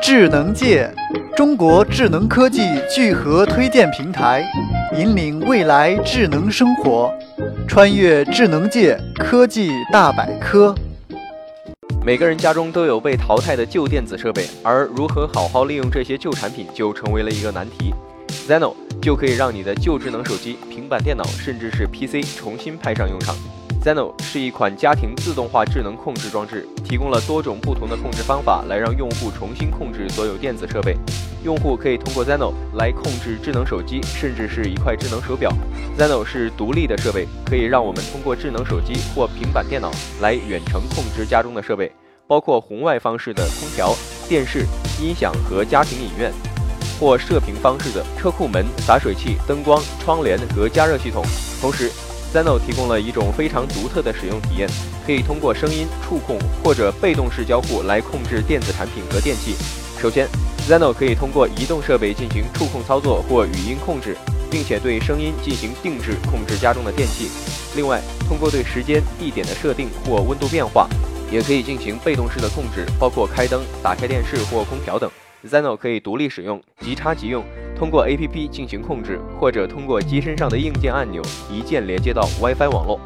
智能界，中国智能科技聚合推荐平台，引领未来智能生活，穿越智能界科技大百科。每个人家中都有被淘汰的旧电子设备，而如何好好利用这些旧产品，就成为了一个难题。Zeno 就可以让你的旧智能手机、平板电脑，甚至是 PC 重新派上用场。Zeno 是一款家庭自动化智能控制装置，提供了多种不同的控制方法，来让用户重新控制所有电子设备。用户可以通过 Zeno 来控制智能手机，甚至是一块智能手表。Zeno 是独立的设备，可以让我们通过智能手机或平板电脑来远程控制家中的设备，包括红外方式的空调、电视、音响和家庭影院，或射频方式的车库门、洒水器、灯光、窗帘和加热系统。同时，Zeno 提供了一种非常独特的使用体验，可以通过声音、触控或者被动式交互来控制电子产品和电器。首先，Zeno 可以通过移动设备进行触控操作或语音控制，并且对声音进行定制控制家中的电器。另外，通过对时间、地点的设定或温度变化，也可以进行被动式的控制，包括开灯、打开电视或空调等。Zeno 可以独立使用，即插即用。通过 APP 进行控制，或者通过机身上的硬件按钮一键连接到 WiFi 网络。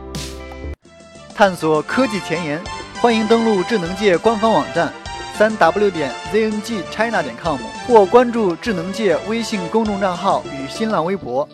探索科技前沿，欢迎登录智能界官方网站三 w 点 zngchina 点 com，或关注智能界微信公众账号与新浪微博。